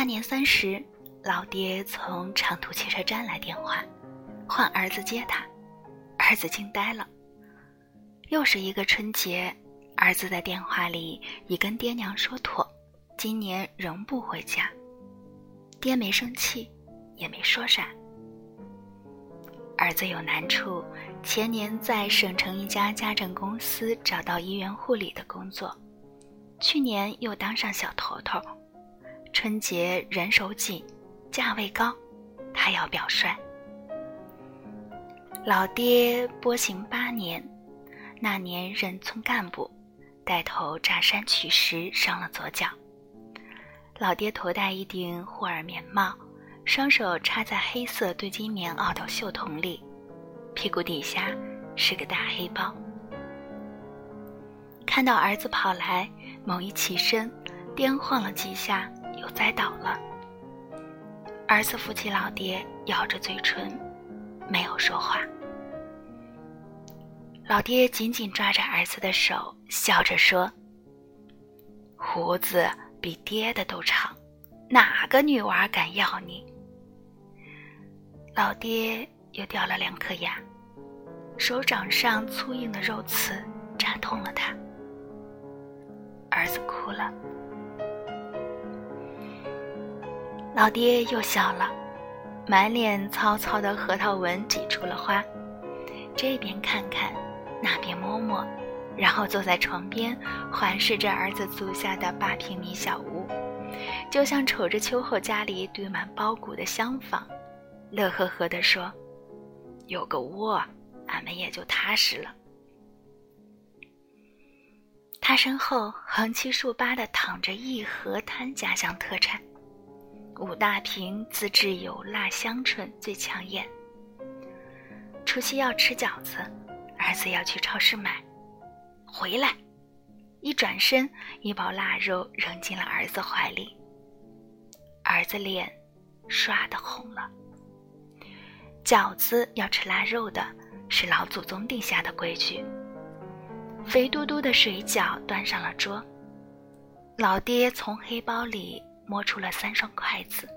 大年三十，老爹从长途汽车站来电话，换儿子接他。儿子惊呆了。又是一个春节，儿子在电话里已跟爹娘说妥，今年仍不回家。爹没生气，也没说啥。儿子有难处，前年在省城一家家政公司找到医院护理的工作，去年又当上小头头。春节人手紧，价位高，他要表率。老爹波行八年，那年任村干部，带头炸山取石，伤了左脚。老爹头戴一顶霍尔棉帽。双手插在黑色对襟棉袄的袖筒里，屁股底下是个大黑包。看到儿子跑来，猛一起身，颠晃了几下，又栽倒了。儿子扶起老爹，咬着嘴唇，没有说话。老爹紧紧抓着儿子的手，笑着说：“胡子比爹的都长，哪个女娃敢要你？”老爹又掉了两颗牙，手掌上粗硬的肉刺扎痛了他。儿子哭了，老爹又笑了，满脸糙糙的核桃纹挤出了花，这边看看，那边摸摸，然后坐在床边环视着儿子租下的八平米小屋，就像瞅着秋后家里堆满苞谷的厢房。乐呵呵地说：“有个窝，俺们也就踏实了。”他身后横七竖八地躺着一盒摊家乡特产，五大瓶自制有辣香醇最抢眼。除夕要吃饺子，儿子要去超市买，回来，一转身，一包腊肉扔进了儿子怀里，儿子脸唰的红了。饺子要吃腊肉的，是老祖宗定下的规矩。肥嘟嘟的水饺端上了桌，老爹从黑包里摸出了三双筷子，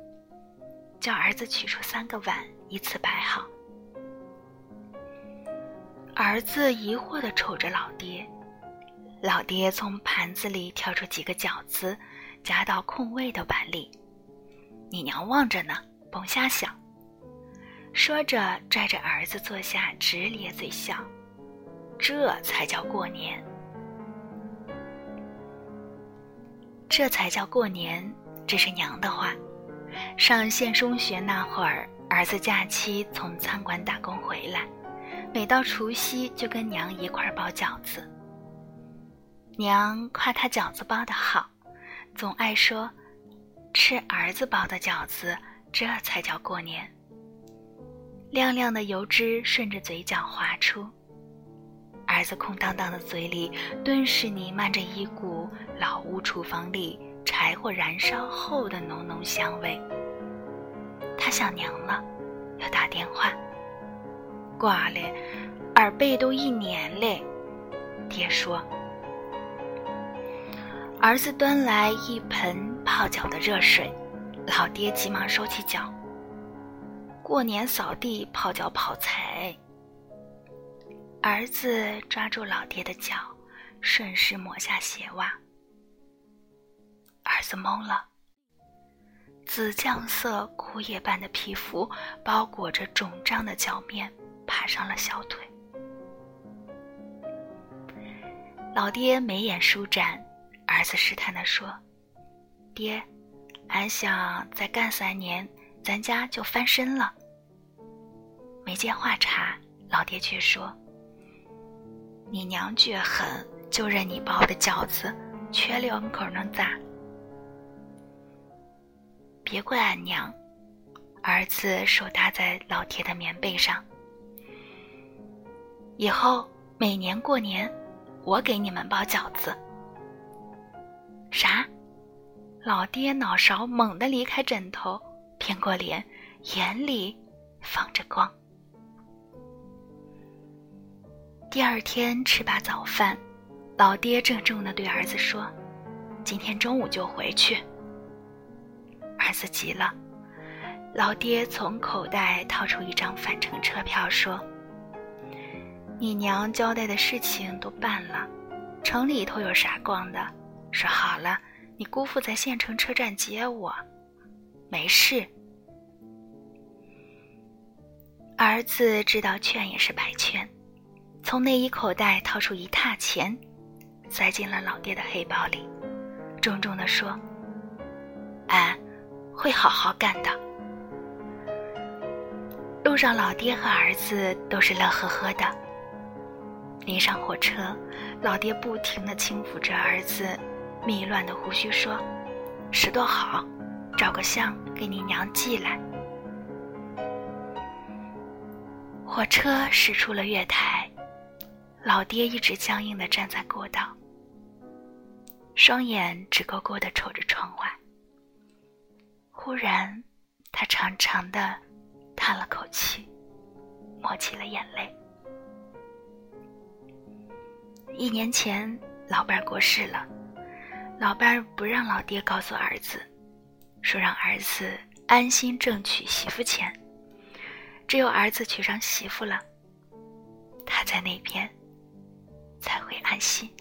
叫儿子取出三个碗，依次摆好。儿子疑惑地瞅着老爹，老爹从盘子里挑出几个饺子，夹到空位的碗里。你娘望着呢，甭瞎想。说着，拽着儿子坐下，直咧嘴笑。这才叫过年，这才叫过年。这是娘的话。上县中学那会儿，儿子假期从餐馆打工回来，每到除夕就跟娘一块包饺子。娘夸他饺子包的好，总爱说：“吃儿子包的饺子，这才叫过年。”亮亮的油脂顺着嘴角滑出，儿子空荡荡的嘴里顿时弥漫着一股老屋厨房里柴火燃烧后的浓浓香味。他想娘了，要打电话。挂嘞，耳背都一年嘞。爹说。儿子端来一盆泡脚的热水，老爹急忙收起脚。过年扫地、泡脚、跑财。儿子抓住老爹的脚，顺势抹下鞋袜。儿子懵了，紫酱色枯叶般的皮肤包裹着肿胀的脚面，爬上了小腿。老爹眉眼舒展，儿子试探地说：“爹，俺想再干三年。”咱家就翻身了。没接话茬，老爹却说：“你娘倔狠，就认你包的饺子缺两口能咋？别怪俺娘。”儿子手搭在老铁的棉被上。以后每年过年，我给你们包饺子。啥？老爹脑勺猛地离开枕头。偏过脸，眼里放着光。第二天吃罢早饭，老爹郑重的对儿子说：“今天中午就回去。”儿子急了，老爹从口袋掏出一张返程车票，说：“你娘交代的事情都办了，城里头有啥逛的？说好了，你姑父在县城车站接我，没事。”儿子知道劝也是白劝，从内衣口袋掏出一沓钱，塞进了老爹的黑包里，重重地说：“会好好干的。”路上，老爹和儿子都是乐呵呵的。临上火车，老爹不停地轻抚着儿子迷乱的胡须，说：“拾掇好，照个相给你娘寄来。”火车驶出了月台，老爹一直僵硬地站在过道，双眼直勾勾地瞅着窗外。忽然，他长长的叹了口气，抹起了眼泪。一年前，老伴儿过世了，老伴儿不让老爹告诉儿子，说让儿子安心挣娶媳妇钱。只有儿子娶上媳妇了，他在那边才会安心。